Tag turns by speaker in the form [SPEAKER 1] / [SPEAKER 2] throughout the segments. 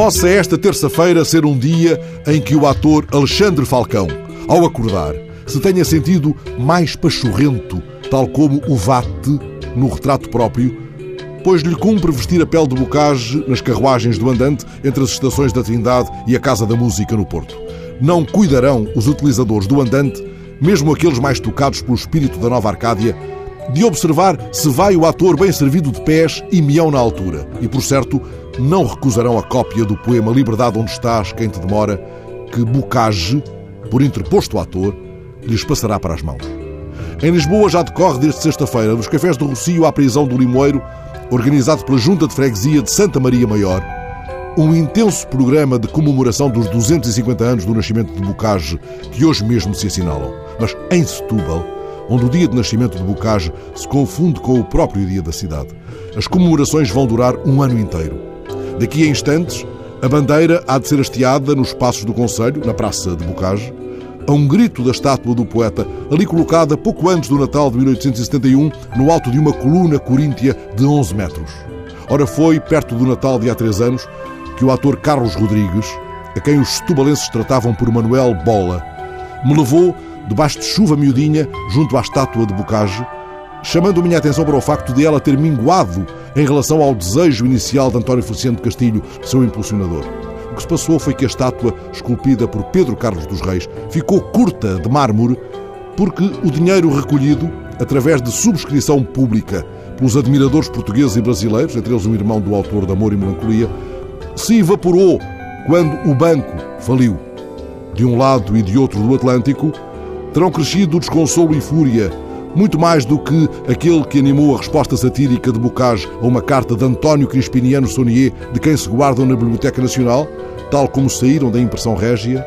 [SPEAKER 1] Possa esta terça-feira ser um dia em que o ator Alexandre Falcão, ao acordar, se tenha sentido mais pachorrento, tal como o Vate no retrato próprio, pois lhe cumpre vestir a pele de bocage nas carruagens do andante entre as estações da Trindade e a Casa da Música no Porto. Não cuidarão os utilizadores do andante, mesmo aqueles mais tocados pelo espírito da nova Arcádia, de observar se vai o ator bem servido de pés e mião na altura. E, por certo, não recusarão a cópia do poema Liberdade onde estás, quem te demora, que Bocage, por interposto ator, lhes passará para as mãos. Em Lisboa já decorre desde sexta-feira, nos cafés do Rocio à prisão do Limoeiro, organizado pela Junta de Freguesia de Santa Maria Maior, um intenso programa de comemoração dos 250 anos do nascimento de Bocage, que hoje mesmo se assinalam. Mas em Setúbal, onde o dia de nascimento de Bocage se confunde com o próprio dia da cidade, as comemorações vão durar um ano inteiro. Daqui a instantes, a bandeira há de ser hasteada nos passos do Conselho, na Praça de Bocage, a um grito da estátua do poeta, ali colocada pouco antes do Natal de 1871, no alto de uma coluna coríntia de 11 metros. Ora, foi perto do Natal de há três anos que o ator Carlos Rodrigues, a quem os setubalenses tratavam por Manuel Bola, me levou, debaixo de chuva miudinha, junto à estátua de Bocage, chamando minha atenção para o facto de ela ter minguado em relação ao desejo inicial de António Feliciano Castilho, seu impulsionador. O que se passou foi que a estátua, esculpida por Pedro Carlos dos Reis, ficou curta de mármore porque o dinheiro recolhido, através de subscrição pública pelos admiradores portugueses e brasileiros, entre eles o irmão do autor de Amor e Melancolia, se evaporou quando o banco faliu. De um lado e de outro do Atlântico, terão crescido o desconsolo e fúria, muito mais do que aquele que animou a resposta satírica de Bocage a uma carta de António Crispiniano Saunier, de quem se guardam na Biblioteca Nacional, tal como saíram da impressão régia,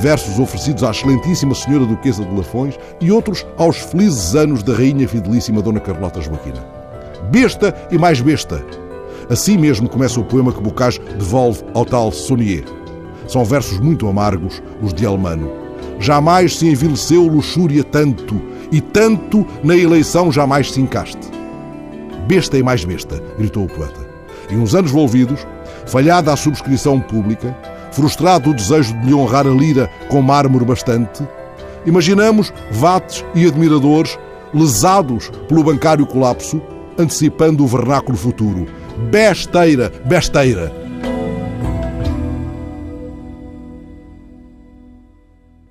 [SPEAKER 1] versos oferecidos à excelentíssima Senhora Duquesa de Lafões e outros aos felizes anos da Rainha Fidelíssima Dona Carlota Joaquina. Besta e mais besta. Assim mesmo começa o poema que Bocage devolve ao tal Saunier. São versos muito amargos, os de Almano. Jamais se envileceu luxúria tanto, e tanto na eleição jamais se encaste. Besta e mais besta, gritou o poeta. E uns anos volvidos, falhada a subscrição pública, frustrado o desejo de lhe honrar a lira com mármore bastante, imaginamos vates e admiradores lesados pelo bancário colapso, antecipando o vernáculo futuro. Besteira, besteira!